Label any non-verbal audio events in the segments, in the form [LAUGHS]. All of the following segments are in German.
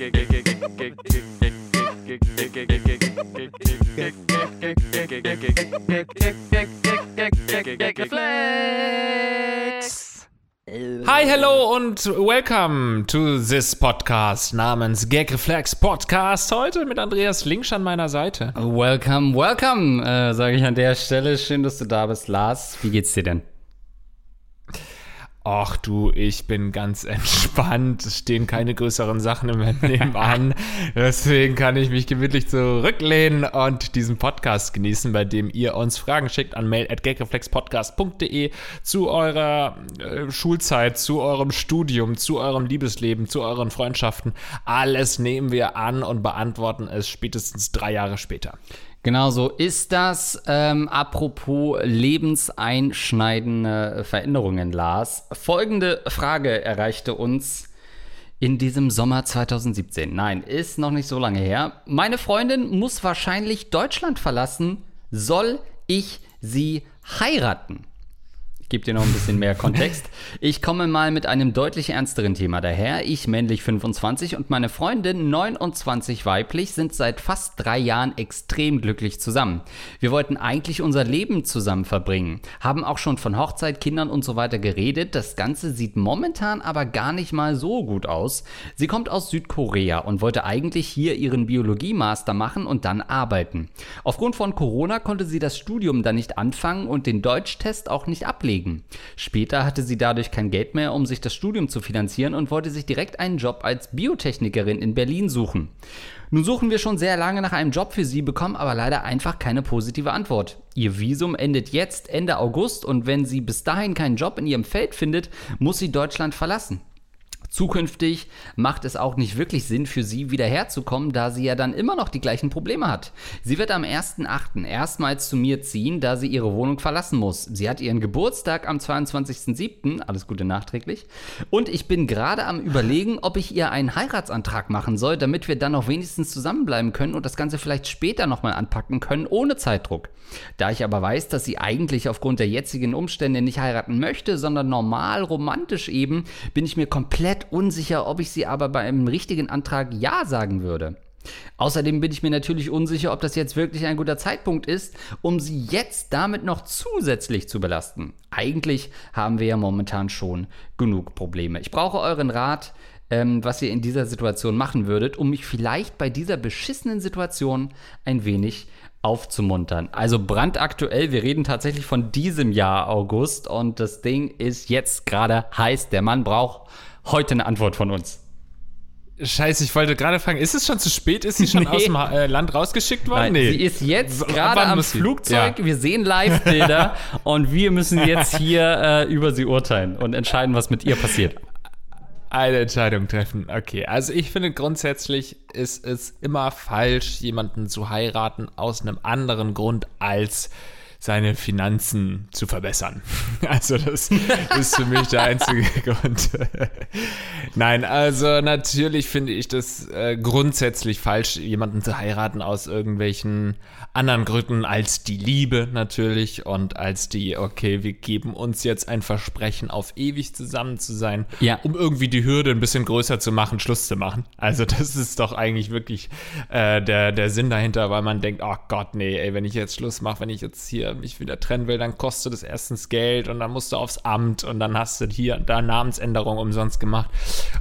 Hi, hello und welcome to this podcast namens Gag Reflex Podcast. Heute mit Andreas Linksch an meiner Seite. Welcome, welcome, äh, sage ich an der Stelle. Schön, dass du da bist, Lars. Wie geht's dir denn? Ach du, ich bin ganz [LAUGHS] entspannt. Es stehen keine größeren Sachen im Leben an. [LAUGHS] Deswegen kann ich mich gemütlich zurücklehnen und diesen Podcast genießen, bei dem ihr uns Fragen schickt an mail.gagreflexpodcast.de zu eurer äh, Schulzeit, zu eurem Studium, zu eurem Liebesleben, zu euren Freundschaften. Alles nehmen wir an und beantworten es spätestens drei Jahre später. Genau so ist das. Ähm, apropos lebenseinschneidende Veränderungen, Lars. Folgende Frage erreichte uns in diesem Sommer 2017. Nein, ist noch nicht so lange her. Meine Freundin muss wahrscheinlich Deutschland verlassen. Soll ich sie heiraten? Gebe dir noch ein bisschen mehr [LAUGHS] Kontext. Ich komme mal mit einem deutlich ernsteren Thema daher. Ich, männlich 25 und meine Freundin 29 weiblich, sind seit fast drei Jahren extrem glücklich zusammen. Wir wollten eigentlich unser Leben zusammen verbringen, haben auch schon von Hochzeit, Kindern und so weiter geredet. Das Ganze sieht momentan aber gar nicht mal so gut aus. Sie kommt aus Südkorea und wollte eigentlich hier ihren Biologie-Master machen und dann arbeiten. Aufgrund von Corona konnte sie das Studium dann nicht anfangen und den Deutschtest auch nicht ablegen legen. Später hatte sie dadurch kein Geld mehr, um sich das Studium zu finanzieren und wollte sich direkt einen Job als Biotechnikerin in Berlin suchen. Nun suchen wir schon sehr lange nach einem Job für sie, bekommen aber leider einfach keine positive Antwort. Ihr Visum endet jetzt Ende August und wenn sie bis dahin keinen Job in ihrem Feld findet, muss sie Deutschland verlassen. Zukünftig macht es auch nicht wirklich Sinn für sie wieder herzukommen, da sie ja dann immer noch die gleichen Probleme hat. Sie wird am 1.8. erstmals zu mir ziehen, da sie ihre Wohnung verlassen muss. Sie hat ihren Geburtstag am 22.07., alles Gute nachträglich, und ich bin gerade am überlegen, ob ich ihr einen Heiratsantrag machen soll, damit wir dann noch wenigstens zusammenbleiben können und das Ganze vielleicht später nochmal anpacken können, ohne Zeitdruck. Da ich aber weiß, dass sie eigentlich aufgrund der jetzigen Umstände nicht heiraten möchte, sondern normal romantisch eben, bin ich mir komplett komplett unsicher, ob ich sie aber bei einem richtigen Antrag Ja sagen würde. Außerdem bin ich mir natürlich unsicher, ob das jetzt wirklich ein guter Zeitpunkt ist, um sie jetzt damit noch zusätzlich zu belasten. Eigentlich haben wir ja momentan schon genug Probleme. Ich brauche euren Rat, ähm, was ihr in dieser Situation machen würdet, um mich vielleicht bei dieser beschissenen Situation ein wenig aufzumuntern. Also brandaktuell, wir reden tatsächlich von diesem Jahr August und das Ding ist jetzt gerade heiß. Der Mann braucht heute eine Antwort von uns. Scheiße, ich wollte gerade fragen, ist es schon zu spät? Ist sie schon [LAUGHS] nee. aus dem äh, Land rausgeschickt worden? Nein, nee. Sie ist jetzt gerade am Flugzeug. Ja. Wir sehen Live-Bilder [LAUGHS] und wir müssen jetzt hier äh, über sie urteilen und entscheiden, was mit ihr passiert. Eine Entscheidung treffen. Okay, also ich finde grundsätzlich ist es immer falsch, jemanden zu heiraten aus einem anderen Grund als seine Finanzen zu verbessern. [LAUGHS] Also das ist für mich der einzige [LAUGHS] Grund. Nein, also natürlich finde ich das äh, grundsätzlich falsch, jemanden zu heiraten aus irgendwelchen anderen Gründen als die Liebe natürlich und als die, okay, wir geben uns jetzt ein Versprechen, auf ewig zusammen zu sein, ja. um irgendwie die Hürde ein bisschen größer zu machen, Schluss zu machen. Also das ist doch eigentlich wirklich äh, der, der Sinn dahinter, weil man denkt, oh Gott, nee, ey, wenn ich jetzt Schluss mache, wenn ich jetzt hier mich wieder trennen will, dann kostet es erstens Geld und dann musst du aufs Amt und dann hast du hier und da Namensänderung umsonst gemacht.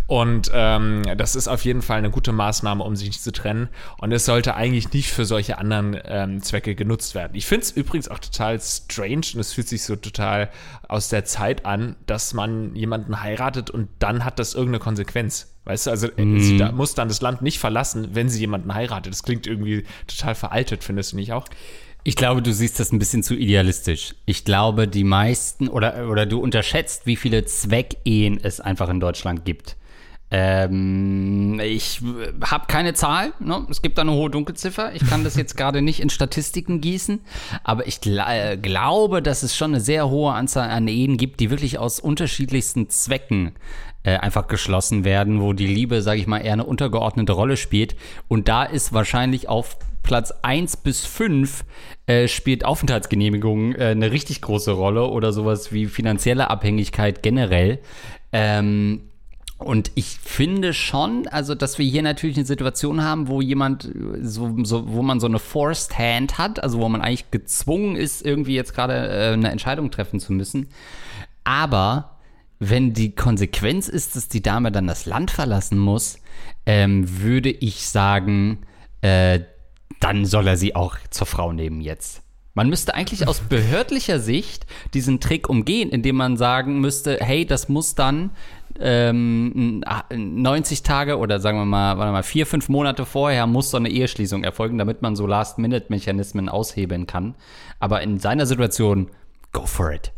Und ähm, das ist auf jeden Fall eine gute Maßnahme, um sich nicht zu trennen. Und es sollte eigentlich nicht für solche anderen äh, ähm, Zwecke genutzt werden. Ich finde es übrigens auch total strange und es fühlt sich so total aus der Zeit an, dass man jemanden heiratet und dann hat das irgendeine Konsequenz. Weißt du, also äh, mhm. sie da, muss dann das Land nicht verlassen, wenn sie jemanden heiratet. Das klingt irgendwie total veraltet, findest du nicht auch? Ich glaube, du siehst das ein bisschen zu idealistisch. Ich glaube, die meisten oder, oder du unterschätzt, wie viele Zweckehen es einfach in Deutschland gibt. Ähm, ich habe keine Zahl. Ne? Es gibt da eine hohe Dunkelziffer. Ich kann das jetzt gerade nicht in Statistiken gießen. Aber ich gl äh, glaube, dass es schon eine sehr hohe Anzahl an Ehen gibt, die wirklich aus unterschiedlichsten Zwecken äh, einfach geschlossen werden, wo die Liebe, sage ich mal, eher eine untergeordnete Rolle spielt. Und da ist wahrscheinlich auf Platz 1 bis 5 äh, spielt Aufenthaltsgenehmigung äh, eine richtig große Rolle oder sowas wie finanzielle Abhängigkeit generell. Ähm, Und ich finde schon, also, dass wir hier natürlich eine Situation haben, wo jemand, so, so, wo man so eine Forced Hand hat, also wo man eigentlich gezwungen ist, irgendwie jetzt gerade äh, eine Entscheidung treffen zu müssen. Aber wenn die Konsequenz ist, dass die Dame dann das Land verlassen muss, ähm, würde ich sagen, äh, dann soll er sie auch zur Frau nehmen jetzt. Man müsste eigentlich aus [LAUGHS] behördlicher Sicht diesen Trick umgehen, indem man sagen müsste, hey, das muss dann ähm, 90 Tage oder sagen wir mal, warte mal, vier, fünf Monate vorher muss so eine Eheschließung erfolgen, damit man so Last-Minute-Mechanismen aushebeln kann. Aber in seiner Situation, go for it.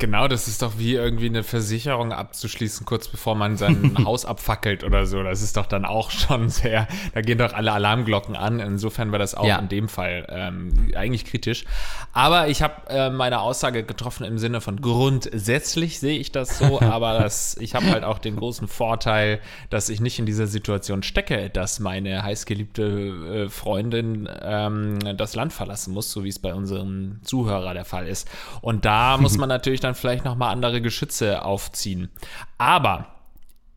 Genau, das ist doch wie irgendwie eine Versicherung abzuschließen, kurz bevor man sein [LAUGHS] Haus abfackelt oder so. Das ist doch dann auch schon sehr, da gehen doch alle Alarmglocken an. Insofern war das auch ja. in dem Fall ähm, eigentlich kritisch. Aber ich habe äh, meine Aussage getroffen im Sinne von grundsätzlich sehe ich das so, [LAUGHS] aber das, ich habe halt auch den großen Vorteil, dass ich nicht in dieser Situation stecke, dass meine heißgeliebte äh, Freundin ähm, das Land verlassen muss, so wie es bei unserem Zuhörer der Fall ist. Und da muss man [LAUGHS] natürlich dann dann vielleicht nochmal andere Geschütze aufziehen. Aber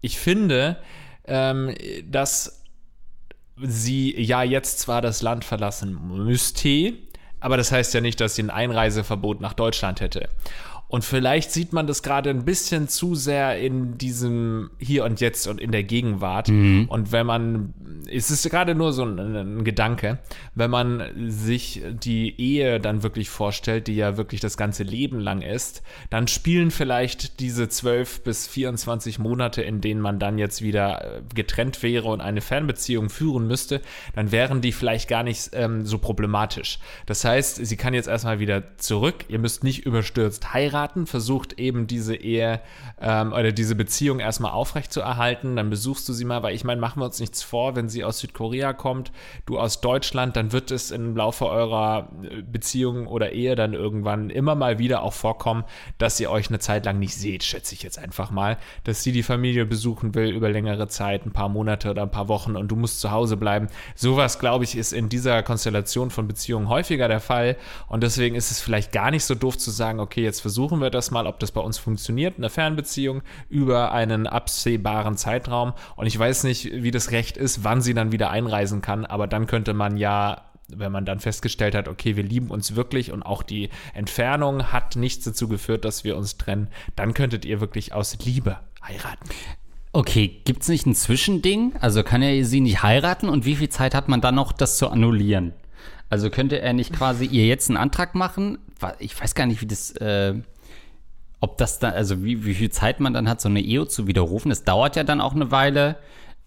ich finde, ähm, dass sie ja jetzt zwar das Land verlassen müsste, aber das heißt ja nicht, dass sie ein Einreiseverbot nach Deutschland hätte. Und vielleicht sieht man das gerade ein bisschen zu sehr in diesem Hier und Jetzt und in der Gegenwart. Mhm. Und wenn man, es ist gerade nur so ein, ein, Gedanke, wenn man sich die Ehe dann wirklich vorstellt, die ja wirklich das ganze Leben lang ist, dann spielen vielleicht diese 12 bis 24 Monate, in denen man dann jetzt wieder äh, getrennt wäre und eine Fernbeziehung führen müsste, dann wären die vielleicht gar nicht ähm, so problematisch. Das heißt, sie kann jetzt erstmal wieder zurück. Ihr müsst nicht überstürzt heiraten heiraten, versucht eben diese Ehe ähm, oder diese Beziehung erstmal aufrechtzuerhalten. Dann besuchst du sie mal, weil ich meine, machen wir uns nichts vor, wenn sie aus Südkorea kommt, du aus Deutschland, dann wird es im Laufe eurer äh, Beziehung oder Ehe dann irgendwann immer mal wieder auch vorkommen, dass ihr euch eine Zeit lang nicht seht, schätze ich jetzt einfach mal, dass sie die Familie besuchen will über längere Zeit, ein paar Monate oder ein paar Wochen und du musst zu Hause bleiben. Sowas, glaube ich, ist in dieser Konstellation von Beziehungen häufiger der Fall und deswegen ist es vielleicht gar nicht so doof zu sagen, okay, jetzt versuchen versuchen wir das mal, ob das bei uns funktioniert, eine Fernbeziehung über einen absehbaren Zeitraum. Und ich weiß nicht, wie das Recht ist, wann sie dann wieder einreisen kann, aber dann könnte man ja wenn man dann festgestellt hat, okay, wir lieben uns wirklich und auch die Entfernung hat nichts dazu geführt, dass wir uns trennen, dann könntet ihr wirklich aus Liebe heiraten. Okay, gibt es nicht ein Zwischending? Also kann er sie nicht heiraten und wie viel Zeit hat man dann noch, das zu annullieren? Also könnte er nicht quasi ihr jetzt einen Antrag machen? Ich weiß gar nicht, wie das. Äh ob das dann, also wie, wie viel Zeit man dann hat, so eine EO zu widerrufen. Es dauert ja dann auch eine Weile,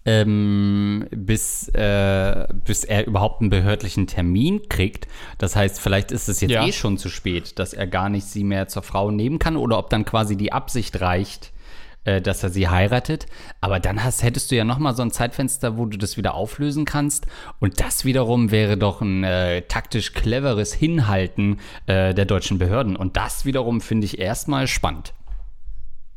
ähm, bis, äh, bis er überhaupt einen behördlichen Termin kriegt. Das heißt, vielleicht ist es jetzt ja. eh schon zu spät, dass er gar nicht sie mehr zur Frau nehmen kann oder ob dann quasi die Absicht reicht, äh, dass er sie heiratet. Aber dann hast, hättest du ja noch mal so ein Zeitfenster, wo du das wieder auflösen kannst. Und das wiederum wäre doch ein äh, taktisch cleveres Hinhalten äh, der deutschen Behörden. Und das wiederum finde ich erstmal spannend.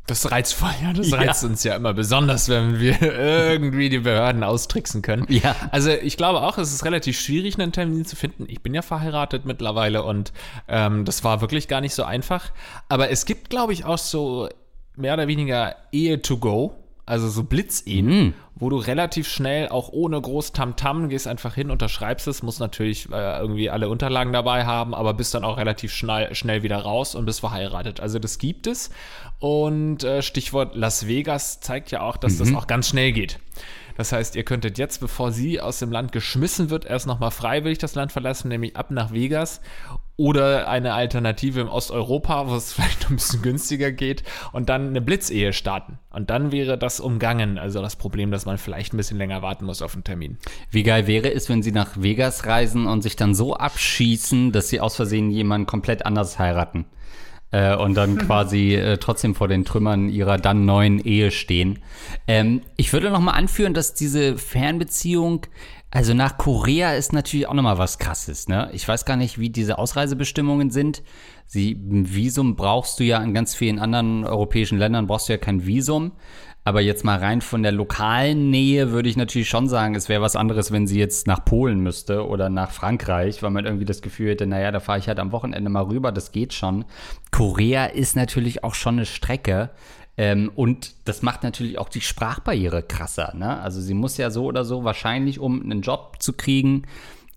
Das reizvoll, ja. Das reizt ja. uns ja immer besonders, wenn wir [LAUGHS] irgendwie die Behörden austricksen können. Ja. Also ich glaube auch, es ist relativ schwierig, einen Termin zu finden. Ich bin ja verheiratet mittlerweile und ähm, das war wirklich gar nicht so einfach. Aber es gibt, glaube ich, auch so mehr oder weniger Ehe to go, also so Blitzehen, mm. wo du relativ schnell auch ohne groß Tamtam -Tam, gehst einfach hin, unterschreibst es, musst natürlich äh, irgendwie alle Unterlagen dabei haben, aber bist dann auch relativ schnell, schnell wieder raus und bist verheiratet. Also das gibt es. Und äh, Stichwort Las Vegas zeigt ja auch, dass mhm. das auch ganz schnell geht. Das heißt, ihr könntet jetzt, bevor sie aus dem Land geschmissen wird, erst nochmal freiwillig das Land verlassen, nämlich ab nach Vegas oder eine Alternative im Osteuropa, wo es [LAUGHS] vielleicht ein bisschen günstiger geht und dann eine Blitzehe starten. Und dann wäre das umgangen, also das Problem, dass man vielleicht ein bisschen länger warten muss auf einen Termin. Wie geil wäre es, wenn sie nach Vegas reisen und sich dann so abschießen, dass sie aus Versehen jemanden komplett anders heiraten? Äh, und dann quasi äh, trotzdem vor den Trümmern ihrer dann neuen Ehe stehen. Ähm, ich würde noch mal anführen, dass diese Fernbeziehung also nach Korea ist natürlich auch nochmal was krasses, ne? Ich weiß gar nicht, wie diese Ausreisebestimmungen sind. Sie, ein Visum brauchst du ja in ganz vielen anderen europäischen Ländern, brauchst du ja kein Visum. Aber jetzt mal rein von der lokalen Nähe würde ich natürlich schon sagen, es wäre was anderes, wenn sie jetzt nach Polen müsste oder nach Frankreich, weil man irgendwie das Gefühl hätte, naja, da fahre ich halt am Wochenende mal rüber, das geht schon. Korea ist natürlich auch schon eine Strecke. Ähm, und das macht natürlich auch die Sprachbarriere krasser. Ne? Also sie muss ja so oder so wahrscheinlich, um einen Job zu kriegen,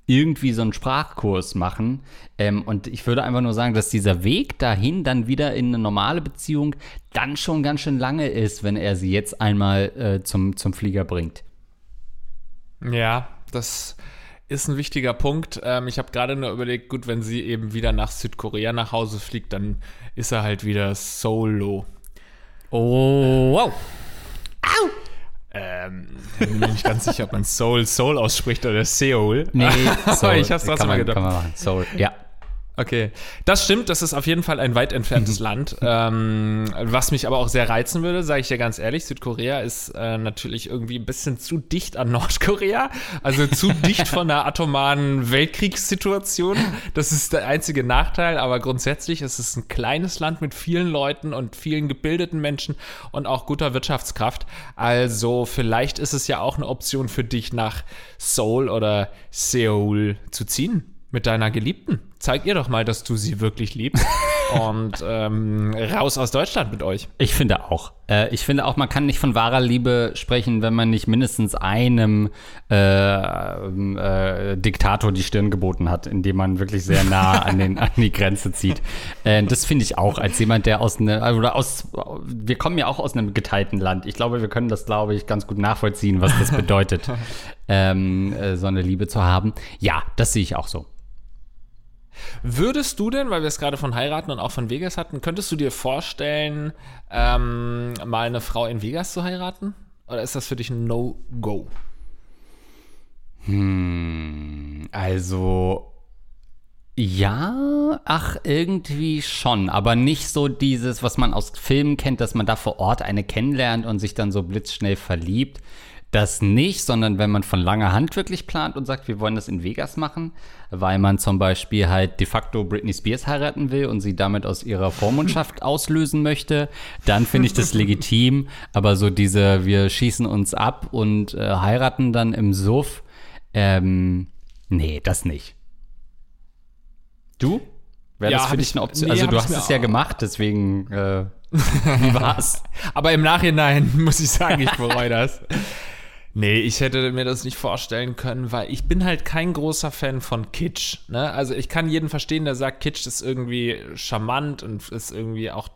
irgendwie so einen Sprachkurs machen. Ähm, und ich würde einfach nur sagen, dass dieser Weg dahin dann wieder in eine normale Beziehung dann schon ganz schön lange ist, wenn er sie jetzt einmal äh, zum, zum Flieger bringt. Ja, das ist ein wichtiger Punkt. Ähm, ich habe gerade nur überlegt, gut, wenn sie eben wieder nach Südkorea nach Hause fliegt, dann ist er halt wieder solo. Oh, wow. Au! Ähm, bin mir nicht ganz sicher, ob man Soul Soul ausspricht oder Seoul. Nee, [LAUGHS] Soul. ich hab's trotzdem mal gedacht. Kann man machen. Soul, ja. Okay, das stimmt. Das ist auf jeden Fall ein weit entferntes [LAUGHS] Land. Ähm, was mich aber auch sehr reizen würde, sage ich dir ganz ehrlich. Südkorea ist äh, natürlich irgendwie ein bisschen zu dicht an [LAUGHS] Nordkorea. Also zu dicht von der atomaren Weltkriegssituation. Das ist der einzige Nachteil. Aber grundsätzlich ist es ein kleines Land mit vielen Leuten und vielen gebildeten Menschen und auch guter Wirtschaftskraft. Also vielleicht ist es ja auch eine Option für dich, nach Seoul oder Seoul zu ziehen mit deiner Geliebten. Zeig ihr doch mal, dass du sie wirklich liebst. [LAUGHS] und ähm, raus aus Deutschland mit euch. Ich finde auch. Äh, ich finde auch, man kann nicht von wahrer Liebe sprechen, wenn man nicht mindestens einem äh, äh, Diktator die Stirn geboten hat, indem man wirklich sehr nah [LAUGHS] an, den, an die Grenze zieht. Äh, das finde ich auch als jemand, der aus einer, oder aus, wir kommen ja auch aus einem geteilten Land. Ich glaube, wir können das, glaube ich, ganz gut nachvollziehen, was das bedeutet, [LAUGHS] ähm, äh, so eine Liebe zu haben. Ja, das sehe ich auch so. Würdest du denn, weil wir es gerade von heiraten und auch von Vegas hatten, könntest du dir vorstellen, ähm, mal eine Frau in Vegas zu heiraten? Oder ist das für dich ein No-Go? Hm, also ja, ach, irgendwie schon, aber nicht so dieses, was man aus Filmen kennt, dass man da vor Ort eine kennenlernt und sich dann so blitzschnell verliebt das nicht, sondern wenn man von langer Hand wirklich plant und sagt, wir wollen das in Vegas machen, weil man zum Beispiel halt de facto Britney Spears heiraten will und sie damit aus ihrer Vormundschaft [LAUGHS] auslösen möchte, dann finde ich das legitim. Aber so diese, wir schießen uns ab und äh, heiraten dann im Suff, ähm, nee, das nicht. Du? Wäre ja, das für dich eine Option? Nee, also du hast es ja gemacht, deswegen äh, [LAUGHS] wie war's? Aber im Nachhinein [LAUGHS] muss ich sagen, ich bereue das. Nee, ich hätte mir das nicht vorstellen können, weil ich bin halt kein großer Fan von Kitsch. Ne? Also ich kann jeden verstehen, der sagt, Kitsch ist irgendwie charmant und ist irgendwie auch.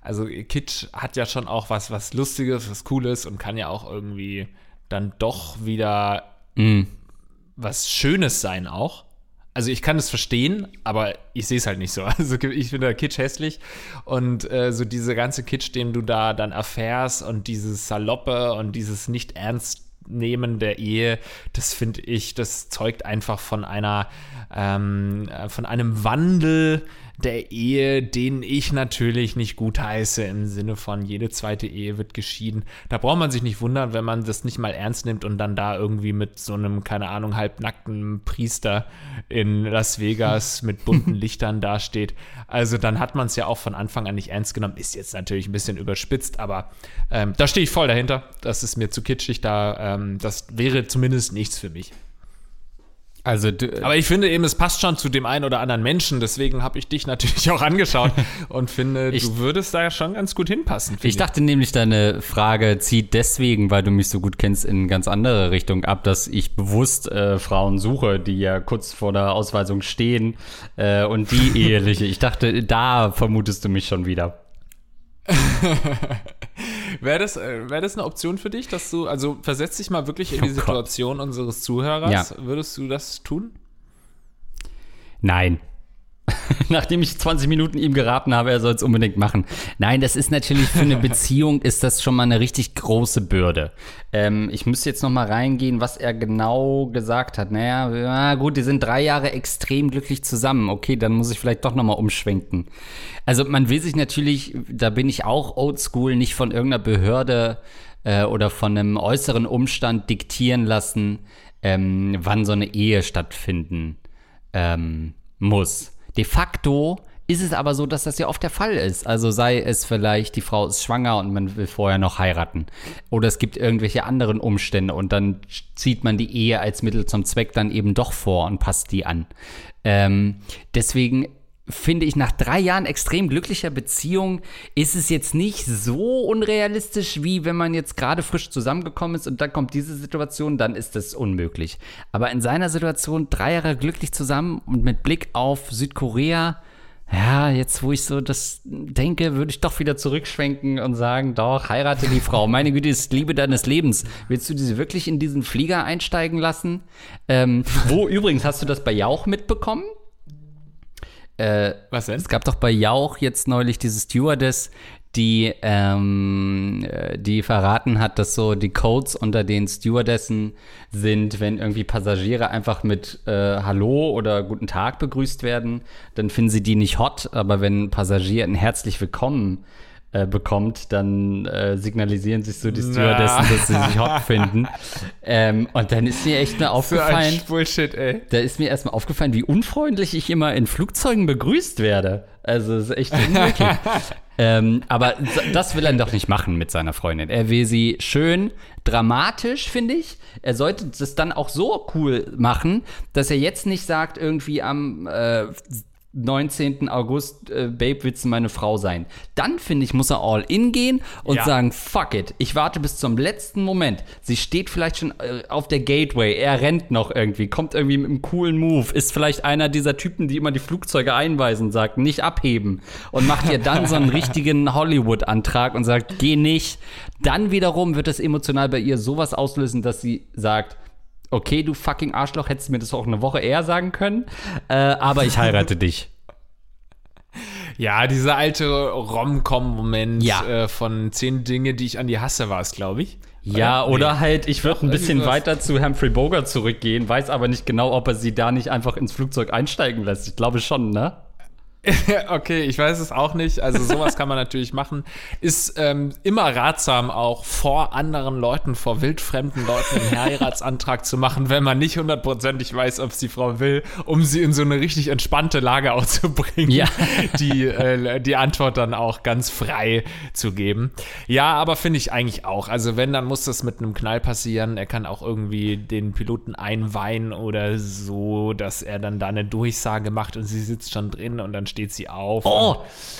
Also Kitsch hat ja schon auch was, was Lustiges, was Cooles und kann ja auch irgendwie dann doch wieder mm. was Schönes sein auch. Also ich kann es verstehen, aber ich sehe es halt nicht so. [LAUGHS] Also ich finde Kitsch hässlich und äh, so diese ganze Kitsch, den du da dann erfährst und dieses Saloppe und dieses nicht ernst nehmen der Ehe, das finde ich, das zeugt einfach von einer, ähm, von einem Wandel der Ehe, den ich natürlich nicht gutheiße, im Sinne von jede zweite Ehe wird geschieden. Da braucht man sich nicht wundern, wenn man das nicht mal ernst nimmt und dann da irgendwie mit so einem, keine Ahnung, halbnackten Priester in Las Vegas [LAUGHS] mit bunten Lichtern dasteht. Also dann hat man es ja auch von Anfang an nicht ernst genommen. Ist jetzt natürlich ein bisschen überspitzt, aber ähm, da stehe ich voll dahinter. Das ist mir zu kitschig, da ähm, das wäre zumindest nichts für mich. Also, aber ich finde eben, es passt schon zu dem einen oder anderen Menschen. Deswegen habe ich dich natürlich [LAUGHS] auch angeschaut und finde, ich, du würdest da schon ganz gut hinpassen. Ich dachte nämlich, deine Frage zieht deswegen, weil du mich so gut kennst, in ganz andere Richtung ab, dass ich bewusst äh, Frauen suche, die ja kurz vor der Ausweisung stehen äh, und die [LAUGHS] eheliche. Ich dachte, da vermutest du mich schon wieder. [LAUGHS] Wäre das, äh, wär das eine Option für dich, dass du, also versetz dich mal wirklich in die oh Situation Gott. unseres Zuhörers. Ja. Würdest du das tun? Nein. [LAUGHS] Nachdem ich 20 Minuten ihm geraten habe, er soll es unbedingt machen. Nein, das ist natürlich für eine Beziehung ist das schon mal eine richtig große Bürde. Ähm, ich müsste jetzt noch mal reingehen, was er genau gesagt hat. Naja, na gut, die sind drei Jahre extrem glücklich zusammen. Okay, dann muss ich vielleicht doch noch mal umschwenken. Also man will sich natürlich, da bin ich auch oldschool, nicht von irgendeiner Behörde äh, oder von einem äußeren Umstand diktieren lassen, ähm, wann so eine Ehe stattfinden ähm, muss. De facto ist es aber so, dass das ja oft der Fall ist. Also sei es vielleicht, die Frau ist schwanger und man will vorher noch heiraten. Oder es gibt irgendwelche anderen Umstände und dann zieht man die Ehe als Mittel zum Zweck dann eben doch vor und passt die an. Ähm, deswegen finde ich, nach drei Jahren extrem glücklicher Beziehung ist es jetzt nicht so unrealistisch, wie wenn man jetzt gerade frisch zusammengekommen ist und dann kommt diese Situation, dann ist das unmöglich. Aber in seiner Situation drei Jahre glücklich zusammen und mit Blick auf Südkorea, ja, jetzt wo ich so das denke, würde ich doch wieder zurückschwenken und sagen, doch, heirate die Frau. Meine Güte, ist Liebe deines Lebens. Willst du diese wirklich in diesen Flieger einsteigen lassen? Ähm, wo übrigens, hast du das bei Jauch mitbekommen? Äh, Was denn? Es gab doch bei Jauch jetzt neulich diese Stewardess, die, ähm, äh, die verraten hat, dass so die Codes unter den Stewardessen sind, wenn irgendwie Passagiere einfach mit äh, Hallo oder Guten Tag begrüßt werden, dann finden sie die nicht hot, aber wenn Passagier ein herzlich willkommen äh, bekommt, dann äh, signalisieren sich so die Stewardessen, dass sie sich hot finden. Ähm, und dann ist mir echt mal [LAUGHS] aufgefallen. So Bullshit, ey. Da ist mir erstmal aufgefallen, wie unfreundlich ich immer in Flugzeugen begrüßt werde. Also, das ist echt unmöglich. [LAUGHS] ähm, aber das will er doch nicht machen mit seiner Freundin. Er will sie schön dramatisch, finde ich. Er sollte das dann auch so cool machen, dass er jetzt nicht sagt, irgendwie am äh, 19. August, äh, Babe, willst du meine Frau sein? Dann, finde ich, muss er all in gehen und Ja. sagen, fuck it, ich warte bis zum letzten Moment. Sie steht vielleicht schon äh, auf der Gateway, er rennt noch irgendwie, kommt irgendwie mit einem coolen Move, ist vielleicht einer dieser Typen, die immer die Flugzeuge einweisen, sagt, nicht abheben und macht ihr dann so einen [LAUGHS] richtigen Hollywood-Antrag und sagt, geh nicht. Dann wiederum wird es emotional bei ihr sowas auslösen, dass sie sagt, okay, du fucking Arschloch, hättest du mir das auch eine Woche eher sagen können, äh, aber ich heirate dich. [LAUGHS] Ja, dieser alte Rom-Com-Moment Ja. äh, von zehn Dinge, die ich an die hasse, war es, glaube ich. Ja, Nee. oder halt, ich würde ein bisschen sowas. weiter zu Humphrey Bogart zurückgehen, weiß aber nicht genau, ob er sie da nicht einfach ins Flugzeug einsteigen lässt. Ich glaube schon, ne? [LAUGHS] Okay, ich weiß es auch nicht. Also sowas kann man natürlich machen. Ist ähm, immer ratsam, auch vor anderen Leuten, vor wildfremden Leuten einen Heiratsantrag zu machen, wenn man nicht hundertprozentig weiß, ob es die Frau will, um sie in so eine richtig entspannte Lage auch zu bringen, Ja. [LAUGHS] die, äh, die Antwort dann auch ganz frei zu geben. Ja, aber finde ich eigentlich auch. Also wenn, dann muss das mit einem Knall passieren. Er kann auch irgendwie den Piloten einweihen oder so, dass er dann da eine Durchsage macht und sie sitzt schon drin und dann steht sie auf. Oh,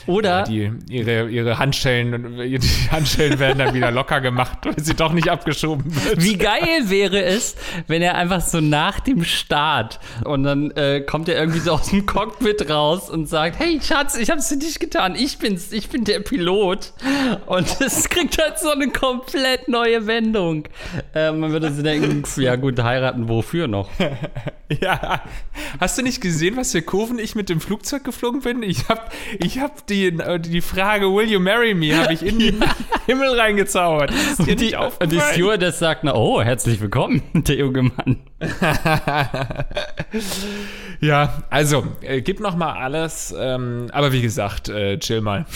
oder? Die, ihre, ihre Handschellen, [LAUGHS] die Handschellen werden dann wieder locker gemacht, weil sie doch nicht abgeschoben wird. Wie geil wäre es, wenn er einfach so nach dem Start und dann äh, kommt er irgendwie so aus dem Cockpit raus und sagt, hey Schatz, ich hab's für dich getan, ich bin's, ich bin der Pilot. Und [LAUGHS] es kriegt halt so eine komplett neue Wendung. Äh, man würde sich denken, ja gut, heiraten wofür noch? [LAUGHS] Ja. Hast du nicht gesehen, was für Kurven ich mit dem Flugzeug geflogen bin? Ich hab, ich hab die, äh, die Frage, will you marry me, habe ich in den [LAUGHS] Himmel reingezaubert. Und die, nicht und die? Stewardess sagt, na, oh, herzlich willkommen, [LAUGHS] der junge Mann. [LAUGHS] Ja, also, äh, gib noch mal alles. Ähm, aber wie gesagt, äh, chill mal.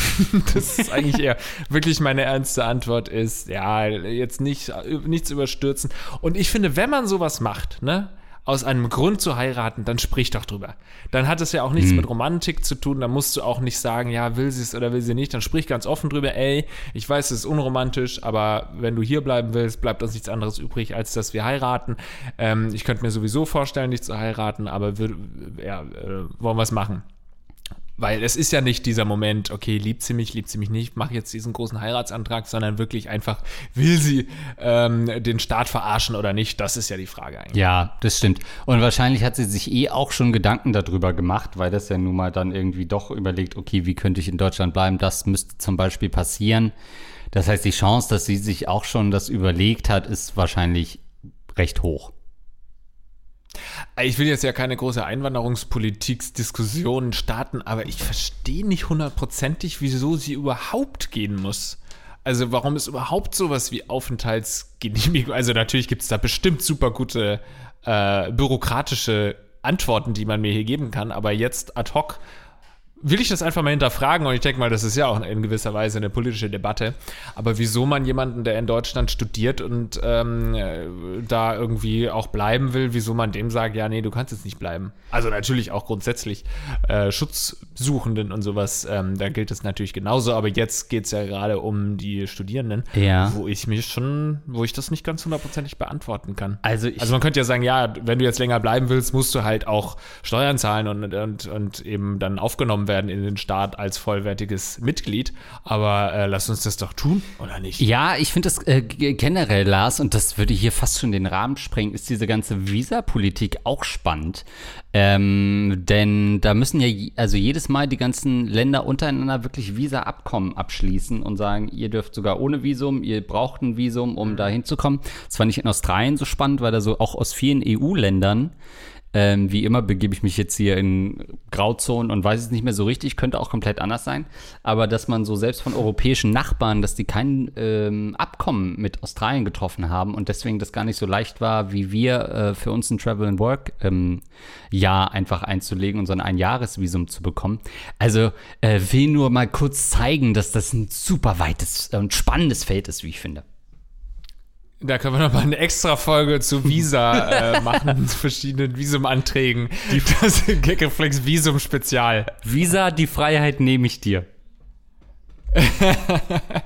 das ist eigentlich eher wirklich meine ernste Antwort ist, ja, jetzt nicht, äh, nichts überstürzen. Und ich finde, wenn man sowas macht, ne, aus einem Grund zu heiraten, dann sprich doch drüber. Dann hat es ja auch nichts mit Romantik zu tun. Dann musst du auch nicht sagen, ja, will sie es oder will sie nicht. Dann sprich ganz offen drüber, ey, ich weiß, es ist unromantisch, aber wenn du hier bleiben willst, bleibt uns nichts anderes übrig, als dass wir heiraten. Ähm, ich könnte mir sowieso vorstellen, dich zu heiraten, aber wir, ja, äh, wollen wir es machen. Weil es ist ja nicht dieser Moment, okay, liebt sie mich, liebt sie mich nicht, mach jetzt diesen großen Heiratsantrag, sondern wirklich einfach, will sie ähm, den Staat verarschen oder nicht? Das ist ja die Frage eigentlich. Ja, das stimmt. Und wahrscheinlich hat sie sich eh auch schon Gedanken darüber gemacht, weil das ja nun mal dann irgendwie doch überlegt, okay, wie könnte ich in Deutschland bleiben? Das müsste zum Beispiel passieren. Das heißt, die Chance, dass sie sich auch schon das überlegt hat, ist wahrscheinlich recht hoch. Ich will jetzt ja keine große Einwanderungspolitik-Diskussion starten, aber ich verstehe nicht hundertprozentig, wieso sie überhaupt gehen muss. Also warum ist überhaupt sowas wie Aufenthaltsgenehmigung? Also natürlich gibt es da bestimmt super gute äh, bürokratische Antworten, die man mir hier geben kann, aber jetzt ad hoc will ich das einfach mal hinterfragen und ich denke mal, das ist ja auch in gewisser Weise eine politische Debatte. Aber wieso man jemanden, der in Deutschland studiert und ähm, äh, da irgendwie auch bleiben will, wieso man dem sagt, ja, nee, du kannst jetzt nicht bleiben. Also natürlich auch grundsätzlich äh, Schutzsuchenden und sowas, ähm, da gilt es natürlich genauso, aber jetzt geht es ja gerade um die Studierenden, Ja. wo ich mich schon, wo ich das nicht ganz hundertprozentig beantworten kann. Also ich- also man könnte ja sagen, ja, wenn du jetzt länger bleiben willst, musst du halt auch Steuern zahlen und, und, und eben dann aufgenommen werden in den Staat als vollwertiges Mitglied. Aber äh, lass uns das doch tun, oder nicht? Ja, ich finde das äh, generell, Lars, und das würde hier fast schon den Rahmen sprengen, ist diese ganze Visapolitik auch spannend. Ähm, denn da müssen ja also jedes Mal die ganzen Länder untereinander wirklich Visa-Abkommen abschließen und sagen, ihr dürft sogar ohne Visum, ihr braucht ein Visum, um da hinzukommen. Das fand ich in Australien so spannend, weil da so auch aus vielen EU-Ländern ähm, wie immer begebe ich mich jetzt hier in Grauzonen und weiß es nicht mehr so richtig, könnte auch komplett anders sein. Aber dass man so selbst von europäischen Nachbarn, dass die kein ähm, Abkommen mit Australien getroffen haben und deswegen das gar nicht so leicht war, wie wir äh, für uns ein Travel and Work ähm, Jahr einfach einzulegen und so ein Einjahresvisum zu bekommen. Also äh, will nur mal kurz zeigen, dass das ein super weites und spannendes Feld ist, wie ich finde. Da können wir nochmal eine extra Folge zu Visa [LAUGHS] äh, machen, zu verschiedenen Visumanträgen. Das [LAUGHS] Gagreflex Visum Spezial. Visa, die Freiheit nehme ich dir. [LAUGHS]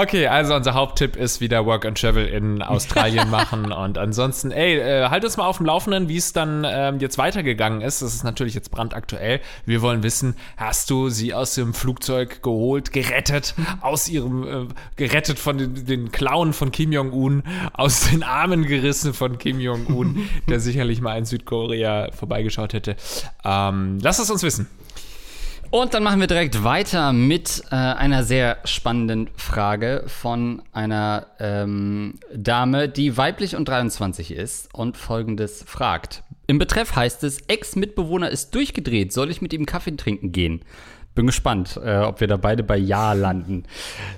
Okay, also unser Haupttipp ist wieder Work and Travel in Australien [LAUGHS] machen. Und ansonsten, ey, äh, halt uns mal auf dem Laufenden, wie es dann ähm, jetzt weitergegangen ist. Das ist natürlich jetzt brandaktuell. Wir wollen wissen, hast du sie aus dem Flugzeug geholt, gerettet, aus ihrem, äh, gerettet von den, den Klauen von Kim Jong-un, aus den Armen gerissen von Kim Jong-un, [LAUGHS] der sicherlich mal in Südkorea vorbeigeschaut hätte. Ähm, lass es uns wissen. Und dann machen wir direkt weiter mit äh, einer sehr spannenden Frage von einer ähm, Dame, die weiblich und 23 ist und folgendes fragt. Im Betreff heißt es, Ex-Mitbewohner ist durchgedreht, soll ich mit ihm Kaffee trinken gehen? Bin gespannt, äh, ob wir da beide bei Ja landen.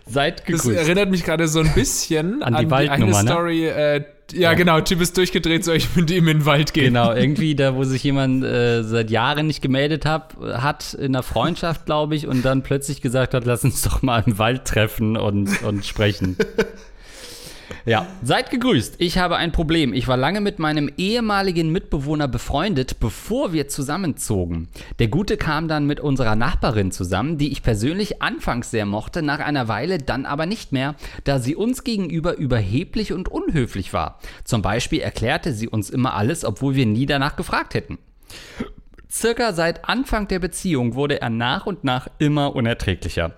Seid Das gegrüßt. erinnert mich gerade so ein bisschen An an, die die, Waldnummer, eine ne? Story. Äh, ja, genau, Typ ist durchgedreht, soll ich mit ihm in den Wald gehen? Genau, [LAUGHS] irgendwie da, wo sich jemand äh, seit Jahren nicht gemeldet hab, hat, in einer Freundschaft, glaube ich, und dann plötzlich gesagt hat, lass uns doch mal im Wald treffen und, und sprechen. [LAUGHS] Ja, seid gegrüßt. Ich habe ein Problem. Ich war lange mit meinem ehemaligen Mitbewohner befreundet, bevor wir zusammenzogen. Der Gute kam dann mit unserer Nachbarin zusammen, die ich persönlich anfangs sehr mochte, nach einer Weile dann aber nicht mehr, da sie uns gegenüber überheblich und unhöflich war. Zum Beispiel erklärte sie uns immer alles, obwohl wir nie danach gefragt hätten. Circa seit Anfang der Beziehung wurde er nach und nach immer unerträglicher.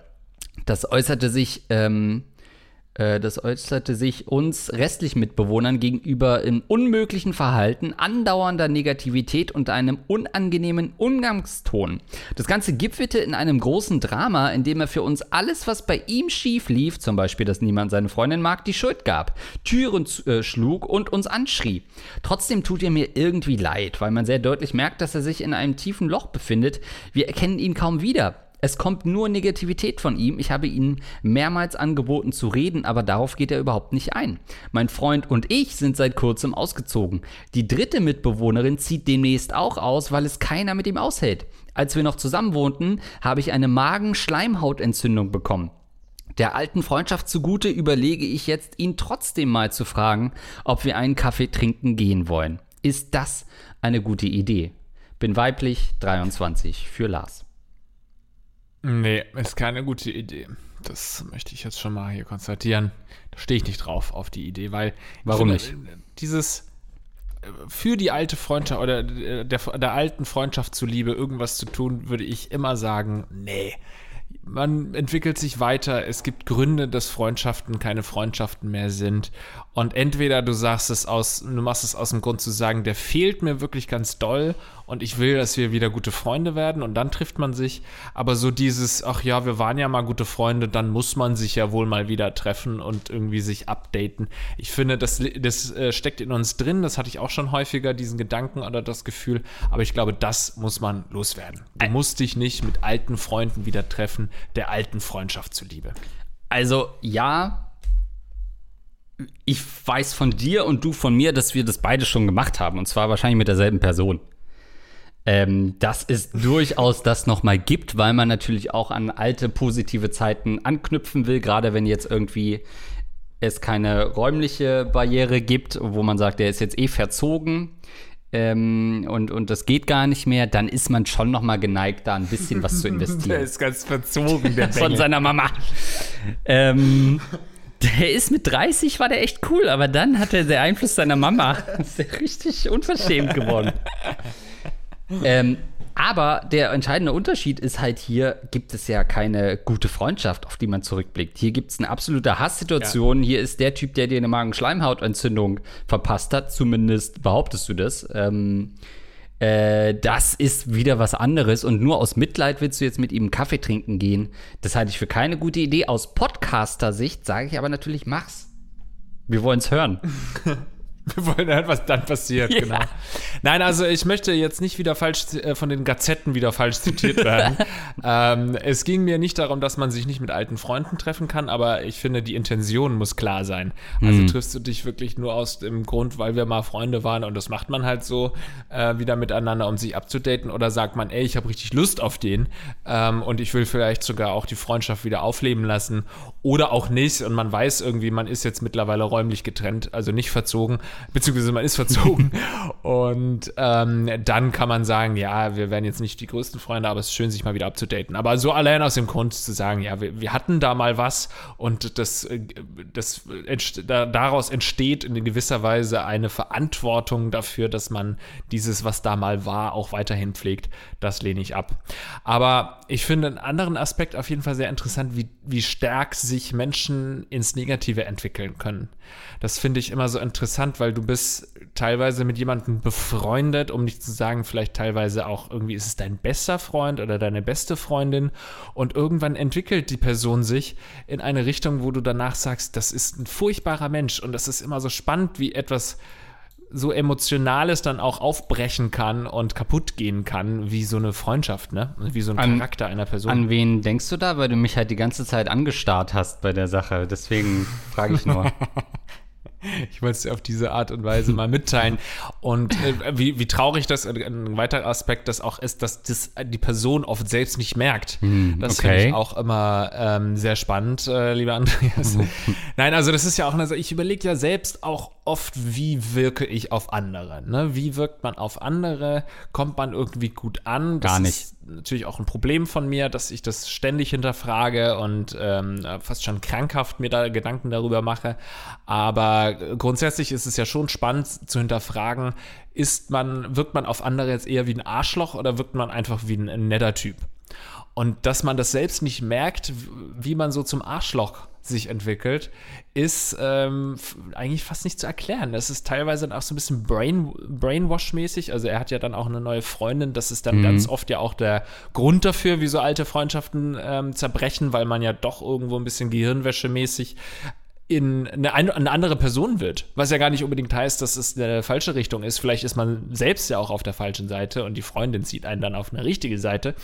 Das äußerte sich, ähm, äh, das äußerte sich uns restlichen Mitbewohnern gegenüber in unmöglichen Verhalten, andauernder Negativität und einem unangenehmen Umgangston. Das Ganze gipfelte in einem großen Drama, in dem er für uns alles, was bei ihm schief lief, zum Beispiel, dass niemand seine Freundin mag, die Schuld gab, Türen äh, schlug und uns anschrie. Trotzdem tut er mir irgendwie leid, weil man sehr deutlich merkt, dass er sich in einem tiefen Loch befindet. Wir erkennen ihn kaum wieder. Es kommt nur Negativität von ihm. Ich habe ihm mehrmals angeboten zu reden, aber darauf geht er überhaupt nicht ein. Mein Freund und ich sind seit kurzem ausgezogen. Die dritte Mitbewohnerin zieht demnächst auch aus, weil es keiner mit ihm aushält. Als wir noch zusammen wohnten, habe ich eine Magen-Schleimhautentzündung bekommen. Der alten Freundschaft zugute überlege ich jetzt, ihn trotzdem mal zu fragen, ob wir einen Kaffee trinken gehen wollen. Ist das eine gute Idee? Bin weiblich, 23, für Lars. Nee, ist keine gute Idee. Das möchte ich jetzt schon mal hier konstatieren. Da stehe ich nicht drauf auf die Idee, weil. Warum finde, Dieses äh, für die alte Freundschaft oder der, der alten Freundschaft zuliebe irgendwas zu tun, würde ich immer sagen, nee. Man entwickelt sich weiter. Es gibt Gründe, dass Freundschaften keine Freundschaften mehr sind. Und entweder du sagst es aus, du machst es aus dem Grund zu sagen, der fehlt mir wirklich ganz doll und ich will, dass wir wieder gute Freunde werden und dann trifft man sich. Aber so dieses, ach ja, wir waren ja mal gute Freunde, dann muss man sich ja wohl mal wieder treffen und irgendwie sich updaten. Ich finde, das, das äh, steckt in uns drin. Das hatte ich auch schon häufiger, diesen Gedanken oder das Gefühl. Aber ich glaube, das muss man loswerden. Du musst dich nicht mit alten Freunden wieder treffen, der alten Freundschaft zuliebe. Also ja, ich weiß von dir und du von mir, dass wir das beide schon gemacht haben. Und zwar wahrscheinlich mit derselben Person. ähm, dass es durchaus das nochmal gibt, weil man natürlich auch an alte positive Zeiten anknüpfen will, gerade wenn jetzt irgendwie es keine räumliche Barriere gibt, wo man sagt, der ist jetzt eh verzogen ähm, und, und das geht gar nicht mehr, dann ist man schon nochmal geneigt, da ein bisschen was zu [LAUGHS] investieren. der ist ganz verzogen, der [LAUGHS] Von seiner Mama. ähm, der ist mit 30, war der echt cool, aber dann hatte der Einfluss seiner Mama [LAUGHS] ist der richtig unverschämt geworden. [LAUGHS] ähm, aber der entscheidende Unterschied ist halt hier, gibt es ja keine gute Freundschaft, auf die man zurückblickt. Hier gibt es eine absolute Hasssituation. Ja. Hier ist der Typ, der dir eine Magenschleimhautentzündung verpasst hat. Zumindest behauptest du das. Ähm, äh, das ist wieder was anderes. Und nur aus Mitleid willst du jetzt mit ihm Kaffee trinken gehen. Das halte ich für keine gute Idee. Aus Podcaster-Sicht sage ich aber natürlich, mach's. Wir wollen es hören. [LAUGHS] Wir wollen hören, was dann passiert, ja. genau. Nein, also ich möchte jetzt nicht wieder falsch äh, von den Gazetten wieder falsch zitiert [LAUGHS] werden. ähm, es ging mir nicht darum, dass man sich nicht mit alten Freunden treffen kann, aber ich finde, die Intention muss klar sein. Also mhm. triffst du dich wirklich nur aus dem Grund, weil wir mal Freunde waren und das macht man halt so äh, wieder miteinander, um sich abzudaten, oder sagt man, ey, ich habe richtig Lust auf den ähm, und ich will vielleicht sogar auch die Freundschaft wieder aufleben lassen oder auch nicht und man weiß irgendwie, man ist jetzt mittlerweile räumlich getrennt, also nicht verzogen beziehungsweise man ist verzogen. [LAUGHS] und ähm, dann kann man sagen, ja, wir werden jetzt nicht die größten Freunde, aber es ist schön, sich mal wieder abzudaten. Aber so allein aus dem Grund zu sagen, ja, wir, wir hatten da mal was und das, äh, das daraus entsteht in gewisser Weise eine Verantwortung dafür, dass man dieses, was da mal war, auch weiterhin pflegt. Das lehne ich ab. Aber ich finde einen anderen Aspekt auf jeden Fall sehr interessant, wie, wie stark sich Menschen ins Negative entwickeln können. Das finde ich immer so interessant, weil du bist teilweise mit jemandem befreundet, um nicht zu sagen, vielleicht teilweise auch irgendwie ist es dein bester Freund oder deine beste Freundin und irgendwann entwickelt die Person sich in eine Richtung, wo du danach sagst, das ist ein furchtbarer Mensch und das ist immer so spannend, wie etwas so Emotionales dann auch aufbrechen kann und kaputt gehen kann, wie so eine Freundschaft, ne? Wie so ein an, Charakter einer Person. An wen denkst du da? Weil du mich halt die ganze Zeit angestarrt hast bei der Sache. Deswegen frage ich nur. [LAUGHS] Ich wollte es dir auf diese Art und Weise mal mitteilen. Und äh, wie, wie traurig das, äh, ein weiterer Aspekt das auch ist, dass das die Person oft selbst nicht merkt. Hm, das okay. finde ich auch immer ähm, sehr spannend, äh, lieber Andreas. Nein, also das ist ja auch, also ich überlege ja selbst auch oft, wie wirke ich auf andere. Ne? Wie wirkt man auf andere? Kommt man irgendwie gut an? Das Gar nicht. Ist natürlich auch ein Problem von mir, dass ich das ständig hinterfrage und ähm, fast schon krankhaft mir da Gedanken darüber mache. Aber grundsätzlich ist es ja schon spannend zu hinterfragen, ist man, wirkt man auf andere jetzt eher wie ein Arschloch oder wirkt man einfach wie ein, ein netter Typ? Und dass man das selbst nicht merkt, wie man so zum Arschloch sich entwickelt, ist ähm, eigentlich fast nicht zu erklären. Es ist teilweise dann auch so ein bisschen Brain, Brainwash-mäßig. Also er hat ja dann auch eine neue Freundin. Das ist dann mhm. ganz oft ja auch der Grund dafür, wie so alte Freundschaften ähm, zerbrechen, weil man ja doch irgendwo ein bisschen Gehirnwäsche-mäßig in eine, eine, andere Person wird. Was ja gar nicht unbedingt heißt, dass es eine falsche Richtung ist. Vielleicht ist man selbst ja auch auf der falschen Seite und die Freundin zieht einen dann auf eine richtige Seite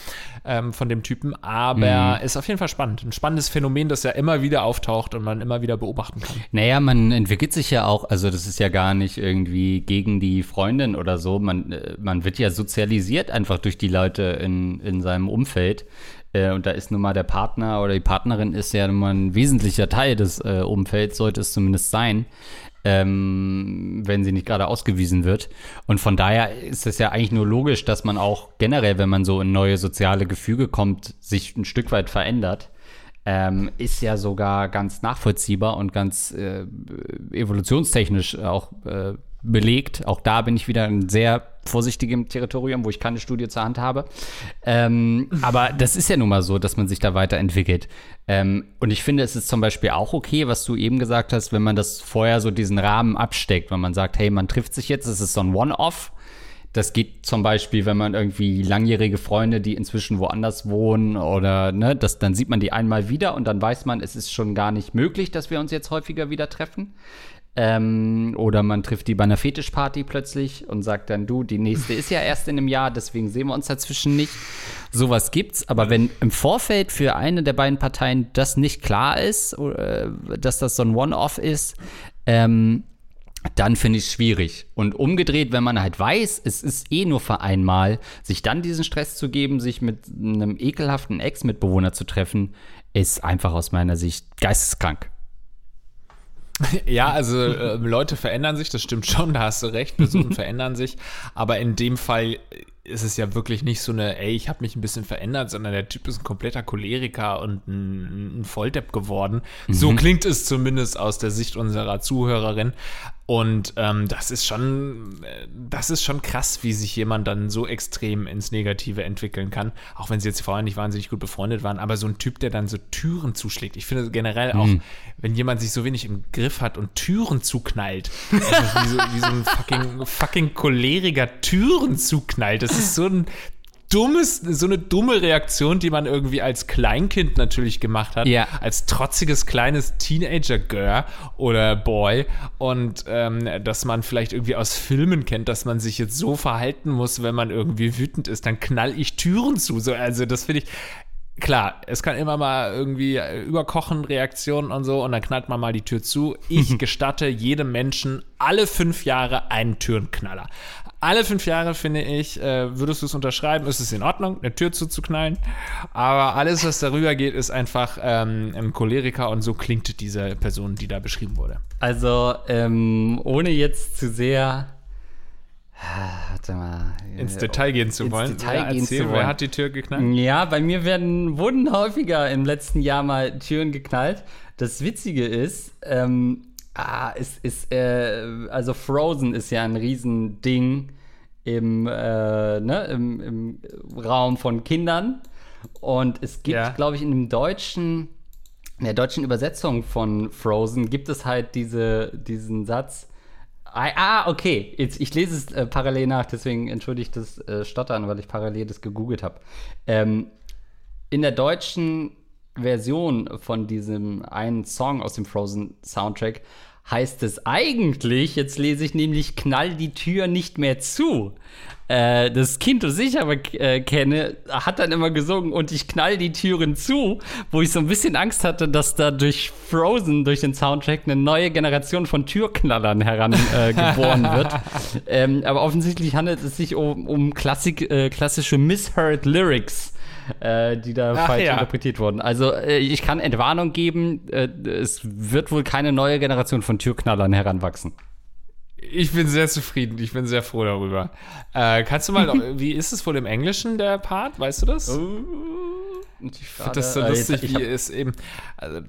ähm, von dem Typen. Aber mhm. ist auf jeden Fall spannend. Ein spannendes Phänomen, das ja immer wieder auftaucht und man immer wieder beobachten kann. Naja, man entwickelt sich ja auch, also das ist ja gar nicht irgendwie gegen die Freundin oder so. Man, äh, man wird ja sozialisiert einfach durch die Leute in, in seinem Umfeld. Äh, und da ist nun mal der Partner oder die Partnerin ist ja nun mal ein wesentlicher Teil des äh, Umfelds, sollte es zumindest sein, ähm, wenn sie nicht gerade ausgewiesen wird. Und von daher ist es ja eigentlich nur logisch, dass man auch generell, wenn man so in neue soziale Gefüge kommt, sich ein Stück weit verändert. Ähm, ist ja sogar ganz nachvollziehbar und ganz äh, evolutionstechnisch auch äh, belegt. Auch da bin ich wieder ein sehr vorsichtigem Territorium, wo ich keine Studie zur Hand habe. Ähm, aber das ist ja nun mal so, dass man sich da weiterentwickelt. Ähm, und ich finde, es ist zum Beispiel auch okay, was du eben gesagt hast, wenn man das vorher so diesen Rahmen absteckt, wenn man sagt, hey, man trifft sich jetzt, es ist so ein One-Off. Das geht zum Beispiel, wenn man irgendwie langjährige Freunde, die inzwischen woanders wohnen oder ne, das, dann sieht man die einmal wieder und dann weiß man, es ist schon gar nicht möglich, dass wir uns jetzt häufiger wieder treffen. Ähm, oder man trifft die bei einer Fetischparty plötzlich und sagt dann, du, die nächste ist ja erst in einem Jahr, deswegen sehen wir uns dazwischen nicht. Sowas gibt's, aber wenn im Vorfeld für eine der beiden Parteien das nicht klar ist, äh, dass das so ein One-Off ist, ähm, dann finde ich es schwierig. Und umgedreht, wenn man halt weiß, es ist eh nur für einmal, sich dann diesen Stress zu geben, sich mit einem ekelhaften Ex-Mitbewohner zu treffen, ist einfach aus meiner Sicht geisteskrank. [LAUGHS] Ja, also äh, Leute verändern sich, das stimmt schon, da hast du recht, Personen [LAUGHS] verändern sich, aber in dem Fall ist es ja wirklich nicht so eine, ey, ich habe mich ein bisschen verändert, sondern der Typ ist ein kompletter Choleriker und ein, ein Volldepp geworden. Mhm. So klingt es zumindest aus der Sicht unserer Zuhörerin. Und ähm, das ist schon, das ist schon krass, wie sich jemand dann so extrem ins Negative entwickeln kann. Auch wenn sie jetzt vorher nicht wahnsinnig gut befreundet waren, aber so ein Typ, der dann so Türen zuschlägt. Ich finde generell auch, mhm. wenn jemand sich so wenig im Griff hat und Türen zuknallt, [LAUGHS] also wie, so, wie so ein fucking, fucking choleriger Türen zuknallt. Das ist so ein dummes, so eine dumme Reaktion, die man irgendwie als Kleinkind natürlich gemacht hat. Ja. Als trotziges kleines Teenager-Girl oder Boy. Und ähm, dass man vielleicht irgendwie aus Filmen kennt, dass man sich jetzt so verhalten muss, wenn man irgendwie wütend ist, dann knall ich Türen zu. So, also das finde ich, klar, es kann immer mal irgendwie überkochen, Reaktionen und so, und dann knallt man mal die Tür zu. Ich [LAUGHS] gestatte jedem Menschen alle fünf Jahre einen Türenknaller. Alle fünf Jahre, finde ich, äh, würdest du es unterschreiben, ist es in Ordnung, eine Tür zuzuknallen. Aber alles, was darüber geht, ist einfach ähm, ein Choleriker und so klingt diese Person, die da beschrieben wurde. Also, ähm, ohne jetzt zu sehr Warte mal. Ins Detail gehen zu wollen. Detail ja, gehen erzähl, zu wollen. Wer hat die Tür geknallt? Ja, bei mir werden, wurden häufiger im letzten Jahr mal Türen geknallt. Das Witzige ist, ähm, ah, ist, ist äh, also Frozen ist ja ein Riesending im, äh, ne, im, im Raum von Kindern. Und es gibt, ja. glaube ich, in dem deutschen, in der deutschen Übersetzung von Frozen gibt es halt diese, diesen Satz, Ah, ah, okay. Jetzt, ich lese es äh, parallel nach, deswegen entschuldige ich das äh, Stottern, weil ich parallel das gegoogelt habe. Ähm, in der deutschen Version von diesem einen Song aus dem Frozen Soundtrack heißt es eigentlich, jetzt lese ich nämlich, knall die Tür nicht mehr zu. Äh, das Kind, das ich aber äh, kenne, hat dann immer gesungen und ich knall die Türen zu, wo ich so ein bisschen Angst hatte, dass da durch Frozen, durch den Soundtrack, eine neue Generation von Türknallern herangeboren äh, [LAUGHS] wird. ähm, aber offensichtlich handelt es sich um, um Klassik, äh, klassische Misheard Lyrics äh, die da Ach, falsch ja. interpretiert wurden. Also äh, ich kann Entwarnung geben, äh, es wird wohl keine neue Generation von Türknallern heranwachsen. Ich bin sehr zufrieden, ich bin sehr froh darüber. Äh, kannst du mal, [LAUGHS] wie ist es wohl im Englischen, der Part? Weißt du das? Oh, ich finde das so lustig, wie es eben. Also,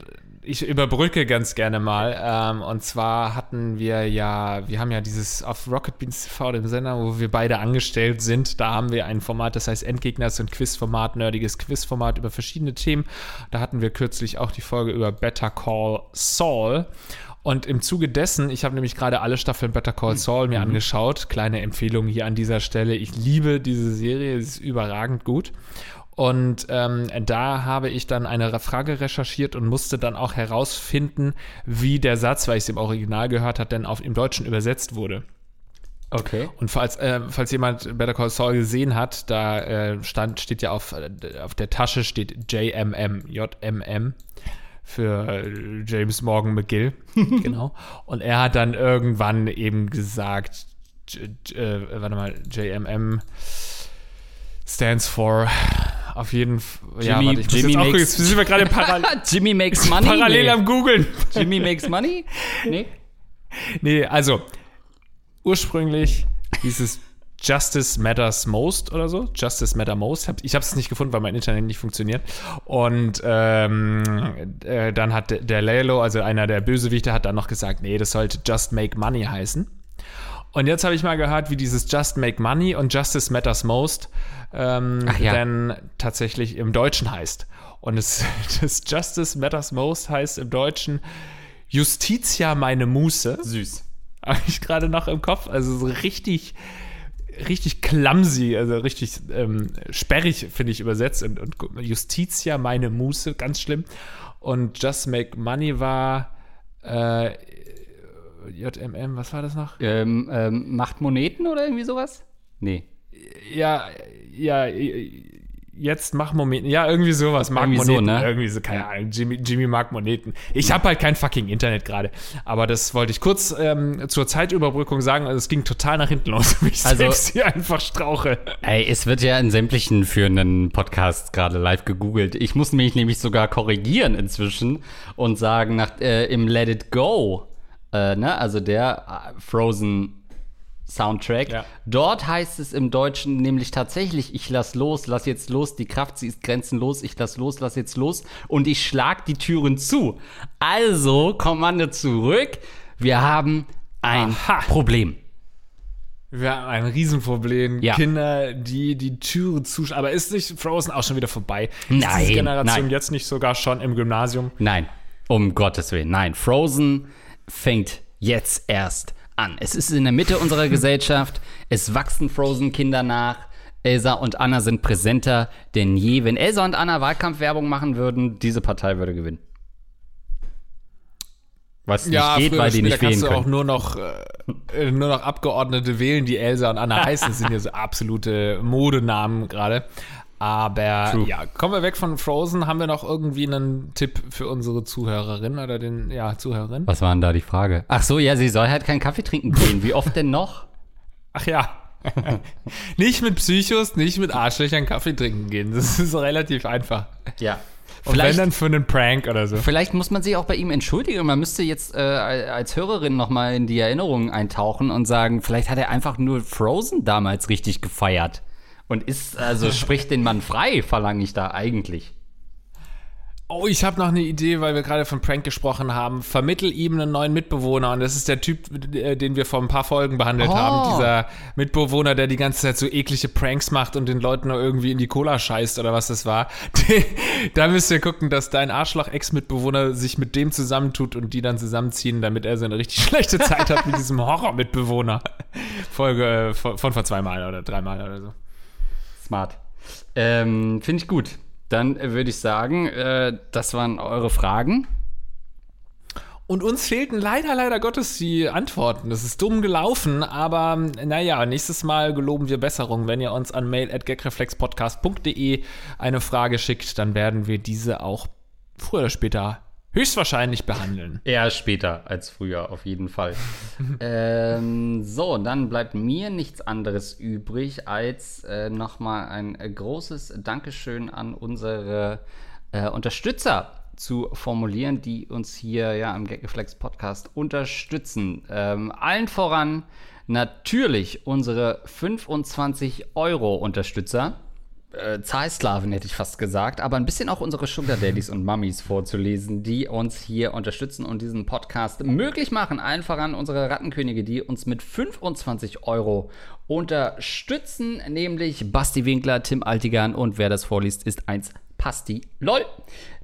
ich überbrücke ganz gerne mal. Ähm, und zwar hatten wir ja, wir haben ja dieses auf Rocket Beans TV, dem Sender, wo wir beide angestellt sind. Da haben wir ein Format, das heißt Endgegner, so ein Quizformat, nerdiges Quizformat über verschiedene Themen. Da hatten wir kürzlich auch die Folge über Better Call Saul. Und im Zuge dessen, ich habe nämlich gerade alle Staffeln Better Call Saul mir mhm. angeschaut. Kleine Empfehlung hier an dieser Stelle. Ich liebe diese Serie, sie ist überragend gut. Und ähm, da habe ich dann eine Frage recherchiert und musste dann auch herausfinden, wie der Satz, weil ich es im Original gehört habe, denn auf im Deutschen übersetzt wurde. Okay. Und falls, äh, falls jemand Better Call Saul gesehen hat, da äh, stand, steht ja auf, äh, auf der Tasche steht JMM, JMM für äh, James Morgan McGill. [LAUGHS] genau. Und er hat dann irgendwann eben gesagt, äh, warte mal, JMM stands for auf jeden Fall. Ja, warte, ich Jimmy jetzt makes, auch, sind wir gerade parallel. [LAUGHS] Jimmy makes money. Parallel nee. am googeln. Jimmy makes money? Nee. Nee, also ursprünglich hieß es Justice Matters Most oder so. Justice Matter Most. Ich habe es nicht gefunden, weil mein Internet nicht funktioniert. Und ähm, äh, dann hat der Lalo, also einer der Bösewichte, hat dann noch gesagt, nee, das sollte Just Make Money heißen. Und jetzt habe ich mal gehört, wie dieses Just Make Money und Justice Matters Most ähm, ja. denn tatsächlich im Deutschen heißt. Und es, [LAUGHS] das Justice Matters Most heißt im Deutschen Justitia meine Muße. Süß. Habe ich gerade noch im Kopf. Also so richtig, richtig clumsy, also richtig ähm, sperrig, finde ich, übersetzt. Und, und Justitia meine Muße, ganz schlimm. Und Just Make Money war äh, JMM, was war das noch? Ähm, ähm, macht Moneten oder irgendwie sowas? Nee. Ja, ja, jetzt mach Moneten. Ja, irgendwie sowas. Mag Irgendwie so, Moneten. ne? Irgendwie so, keine Ahnung. Jimmy, Jimmy mag Moneten. Ich habe halt kein fucking Internet gerade. Aber das wollte ich kurz ähm, zur Zeitüberbrückung sagen. Also es ging total nach hinten los. [LAUGHS] Ich Also- selbst hier einfach strauche. Ey, es wird ja in sämtlichen führenden Podcasts gerade live gegoogelt. Ich muss mich nämlich sogar korrigieren inzwischen und sagen, nach, äh, im Let It Go, äh, ne, also der äh, Frozen Soundtrack, Ja. dort heißt es im Deutschen nämlich tatsächlich, ich lass los, lass jetzt los, die Kraft, sie ist grenzenlos, ich lass los, lass jetzt los und ich schlag die Türen zu. Also, Kommando zurück, wir haben ein Aha. Problem. Wir haben ein Riesenproblem. Ja. Kinder, die die Türe zusch... Aber ist nicht Frozen auch schon wieder vorbei? Ist Nein, diese Generation nein. jetzt nicht sogar schon im Gymnasium? Nein, um Gottes Willen, nein. Frozen fängt jetzt erst an. Es ist in der Mitte unserer [LAUGHS] Gesellschaft. Es wachsen Frozen-Kinder nach. Elsa und Anna sind präsenter denn je. Wenn Elsa und Anna Wahlkampfwerbung machen würden, diese Partei würde gewinnen. Was nicht geht, früher weil die nicht wählen kannst du auch können. nur noch, äh, nur noch Abgeordnete wählen, die Elsa und Anna heißen. Das sind ja so absolute Modenamen gerade. Aber True. ja, kommen wir weg von Frozen. Haben wir noch irgendwie einen Tipp für unsere Zuhörerin oder den, ja, Zuhörerin? Was war denn da die Frage? Ach so, ja, sie soll halt keinen Kaffee trinken gehen. Wie oft denn noch? [LAUGHS] Ach ja. [LAUGHS] nicht mit Psychos, nicht mit Arschlöchern Kaffee trinken gehen. Das ist relativ einfach. Ja. Und wenn dann für einen Prank oder so. Vielleicht muss man sich auch bei ihm entschuldigen. Man müsste jetzt äh, als Hörerin nochmal in die Erinnerungen eintauchen und sagen, vielleicht hat er einfach nur Frozen damals richtig gefeiert. Und ist, also spricht den Mann frei, verlange ich da eigentlich. Oh, ich habe noch eine Idee, weil wir gerade von Prank gesprochen haben. Vermittel ihm einen neuen Mitbewohner und das ist der Typ, äh, den wir vor ein paar Folgen behandelt Oh. haben. Dieser Mitbewohner, der die ganze Zeit so eklige Pranks macht und den Leuten irgendwie in die Cola scheißt oder was das war. [LAUGHS] da müsst ihr gucken, dass dein Arschloch-Ex-Mitbewohner sich mit dem zusammentut und die dann zusammenziehen, damit er so eine richtig [LAUGHS] schlechte Zeit hat mit diesem Horror-Mitbewohner. Folge äh, von, von vor zweimal oder dreimal oder so. Smart. Ähm, Finde ich gut. Dann äh, würde ich sagen, äh, das waren eure Fragen. Und uns fehlten leider, leider Gottes die Antworten. Das ist dumm gelaufen, aber naja, nächstes Mal geloben wir Besserung. Wenn ihr uns an mail at gagreflexpodcast.de eine Frage schickt, dann werden wir diese auch früher oder später höchstwahrscheinlich behandeln. Eher später als früher, auf jeden Fall. [LAUGHS] ähm, so, dann bleibt mir nichts anderes übrig, als äh, nochmal ein äh, großes Dankeschön an unsere äh, Unterstützer zu formulieren, die uns hier ja im Gagreflex Podcast unterstützen. Ähm, allen voran natürlich unsere 25 Euro Unterstützer äh, Zahlsklaven hätte ich fast gesagt, aber ein bisschen auch unsere Sugar Daddies und Mummies vorzulesen, die uns hier unterstützen und diesen Podcast möglich machen. Allen voran unsere Rattenkönige, die uns mit 25 Euro unterstützen, nämlich Basti Winkler, Tim Altigan und wer das vorliest, ist eins Pasti. LOL!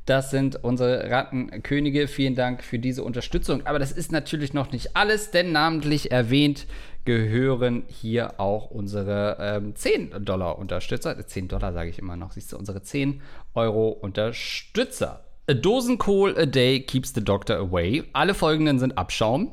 Das sind unsere Rattenkönige. Vielen Dank für diese Unterstützung. Aber das ist natürlich noch nicht alles, denn namentlich erwähnt gehören hier auch unsere ähm, 10 Dollar Unterstützer. 10 Dollar sage ich immer noch, siehst du, unsere 10 Euro Unterstützer. A dozen coal a day keeps the doctor away. Alle folgenden sind Abschaum.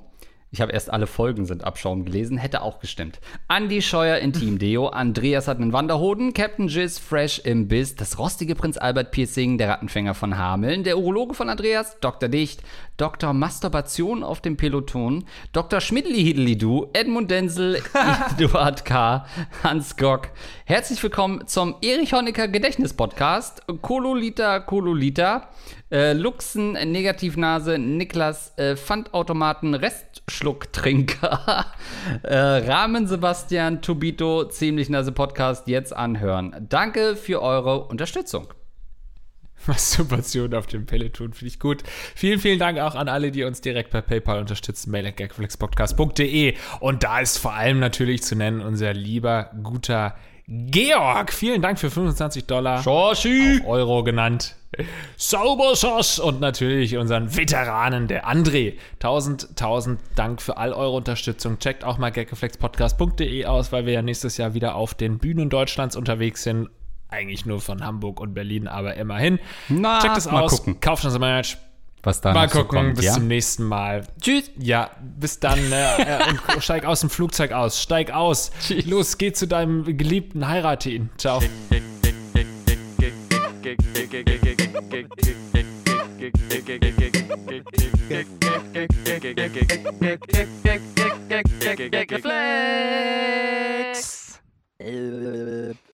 Ich habe erst alle Folgen sind Abschaum gelesen, hätte auch gestimmt. Andy Scheuer in Team Deo, Andreas hat einen Wanderhoden, Captain Jizz fresh im Biss, das rostige Prinz Albert Piercing, der Rattenfänger von Hameln, der Urologe von Andreas, Dr. Dicht, Dr. Masturbation auf dem Peloton, Dr. Schmidli-Hideli-Du, Edmund Denzel, [LAUGHS] Eduard K., Hans Gock. Herzlich willkommen zum Erich Honecker Gedächtnis-Podcast. Kololita, Kololita, äh, Luxen, Negativnase, Niklas, äh, Pfandautomaten, Restschlucktrinker, [LAUGHS] äh, Rahmen Sebastian, Tobito, Ziemlich Nase Podcast jetzt anhören. Danke für eure Unterstützung. [LAUGHS] Masturbation auf dem Peloton finde ich gut. Vielen, vielen Dank auch an alle, die uns direkt per PayPal unterstützen. Mail at gagflexpodcast.de. Und da ist vor allem natürlich zu nennen unser lieber, guter Georg. Vielen Dank für 25 Dollar. Schorschi! Euro genannt. Sauberschoss und natürlich unseren Veteranen, der André. Tausend, tausend Dank für all eure Unterstützung. Checkt auch mal gagreflexpodcast.de aus, weil wir ja nächstes Jahr wieder auf den Bühnen Deutschlands unterwegs sind eigentlich nur von Hamburg und Berlin, aber immerhin. Na, Checkt es mal aus. Gucken. Kauft unser Merch. Was dann mal gucken, kommt, bis ja? zum nächsten Mal. Tschüss. Ja, bis dann. [LAUGHS] Äh, äh, steig aus dem Flugzeug aus. Steig aus. Tschüss. Los, geh zu deinem Geliebten, heirate ihn. Ciao. Geflex.